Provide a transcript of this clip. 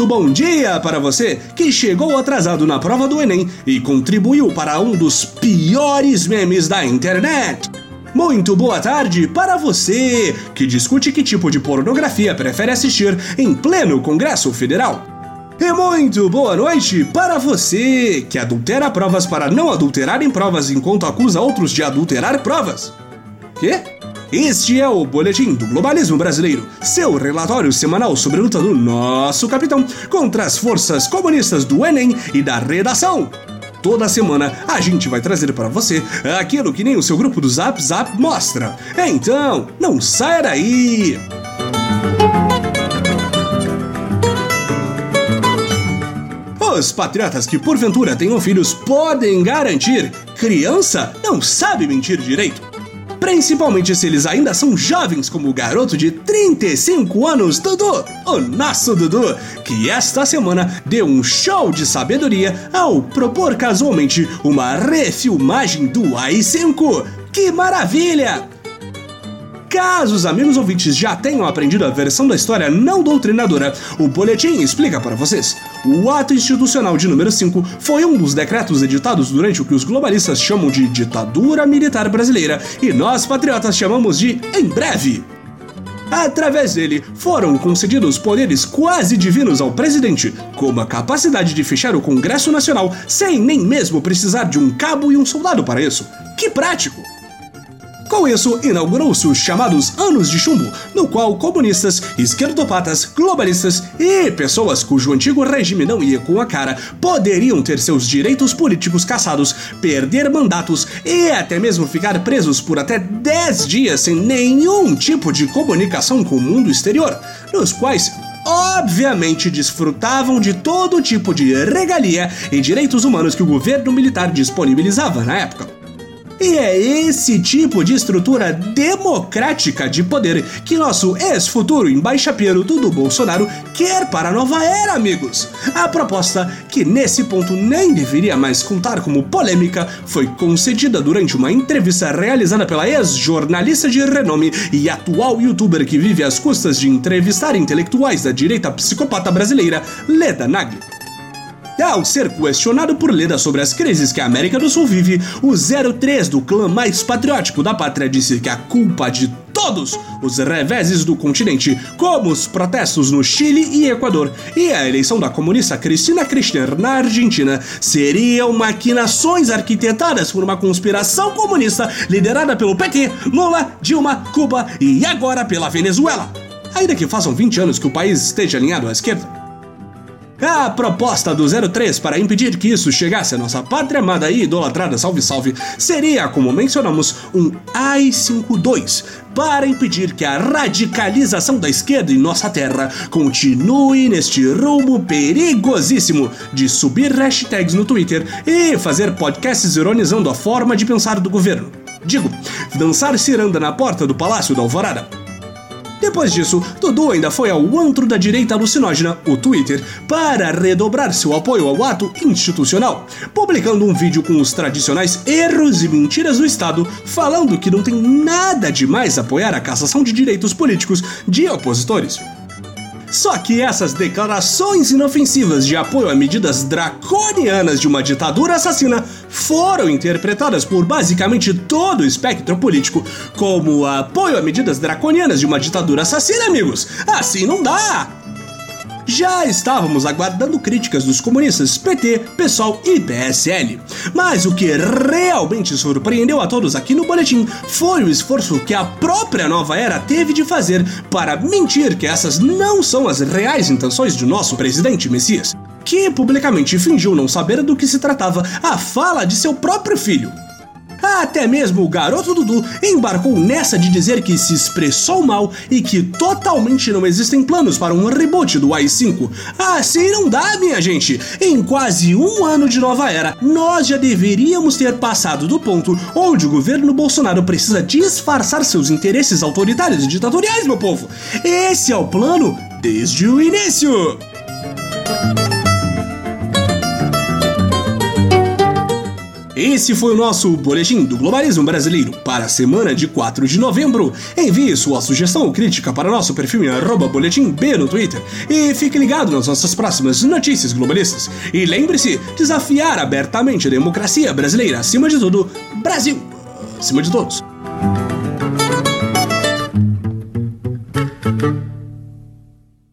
Muito bom dia para você que chegou atrasado na prova do Enem e contribuiu para um dos piores memes da internet. Muito boa tarde para você que discute que tipo de pornografia prefere assistir em pleno Congresso Federal. E muito boa noite para você que adultera provas para não adulterar em provas enquanto acusa outros de adulterar provas. Quê? Este é o Boletim do Globalismo Brasileiro, seu relatório semanal sobre a luta do nosso capitão contra as forças comunistas do Enem e da redação. Toda semana a gente vai trazer para você aquilo que nem o seu grupo do Zap Zap mostra. Então, não saia daí! Os patriotas que porventura tenham filhos podem garantir: criança não sabe mentir direito principalmente se eles ainda são jovens como o garoto de 35 anos, Dudu, o nosso Dudu, que esta semana deu um show de sabedoria ao propor casualmente uma refilmagem do AI-5. Que maravilha! Caso os amigos ouvintes já tenham aprendido a versão da história não doutrinadora, o boletim explica para vocês. O ato institucional de número 5 foi um dos decretos editados durante o que os globalistas chamam de ditadura militar brasileira e nós patriotas chamamos de em breve. Através dele, foram concedidos poderes quase divinos ao presidente, como a capacidade de fechar o Congresso Nacional sem nem mesmo precisar de um cabo e um soldado para isso. Que prático! Com isso, inaugurou-se os chamados Anos de Chumbo, no qual comunistas, esquerdopatas, globalistas e pessoas cujo antigo regime não ia com a cara poderiam ter seus direitos políticos caçados, perder mandatos e até mesmo ficar presos por até 10 dias sem nenhum tipo de comunicação com o mundo exterior, nos quais obviamente desfrutavam de todo tipo de regalia e direitos humanos que o governo militar disponibilizava na época. E é esse tipo de estrutura democrática de poder que nosso ex-futuro embaixapeiro Dudu Bolsonaro quer para a nova era, amigos. A proposta, que nesse ponto nem deveria mais contar como polêmica, foi concedida durante uma entrevista realizada pela ex-jornalista de renome e atual youtuber que vive às custas de entrevistar intelectuais da direita psicopata brasileira, Leda Nagli. Ao ser questionado por Leda sobre as crises que a América do Sul vive, o 03 do clã mais patriótico da pátria disse que a culpa de todos os reveses do continente, como os protestos no Chile e Equador e a eleição da comunista Cristina Kirchner na Argentina, seriam maquinações arquitetadas por uma conspiração comunista liderada pelo PT, Lula, Dilma, Cuba e agora pela Venezuela. Ainda que façam 20 anos que o país esteja alinhado à esquerda. A proposta do 03 para impedir que isso chegasse à nossa pátria amada e idolatrada salve salve seria, como mencionamos, um AI-52 para impedir que a radicalização da esquerda em nossa terra continue neste rumo perigosíssimo de subir hashtags no Twitter e fazer podcasts ironizando a forma de pensar do governo. Digo, dançar ciranda na porta do Palácio da Alvorada. Depois disso, Dudu ainda foi ao antro da direita alucinógena, o Twitter, para redobrar seu apoio ao ato institucional, publicando um vídeo com os tradicionais erros e mentiras do Estado, falando que não tem nada de mais apoiar a cassação de direitos políticos de opositores. Só que essas declarações inofensivas de apoio a medidas draconianas de uma ditadura assassina foram interpretadas por basicamente todo o espectro político como apoio a medidas draconianas de uma ditadura assassina, amigos. Assim não dá! Já estávamos aguardando críticas dos comunistas PT, PSOL e PSL. Mas o que realmente surpreendeu a todos aqui no boletim foi o esforço que a própria nova era teve de fazer para mentir que essas não são as reais intenções de nosso presidente Messias, que publicamente fingiu não saber do que se tratava a fala de seu próprio filho. Até mesmo o garoto Dudu embarcou nessa de dizer que se expressou mal e que totalmente não existem planos para um reboot do i5. Assim não dá, minha gente! Em quase um ano de nova era, nós já deveríamos ter passado do ponto onde o governo Bolsonaro precisa disfarçar seus interesses autoritários e ditatoriais, meu povo. Esse é o plano desde o início! Esse foi o nosso Boletim do Globalismo Brasileiro para a semana de 4 de novembro. Envie sua sugestão ou crítica para nosso perfil em boletimb no Twitter e fique ligado nas nossas próximas notícias globalistas. E lembre-se, desafiar abertamente a democracia brasileira acima de tudo, Brasil acima de todos.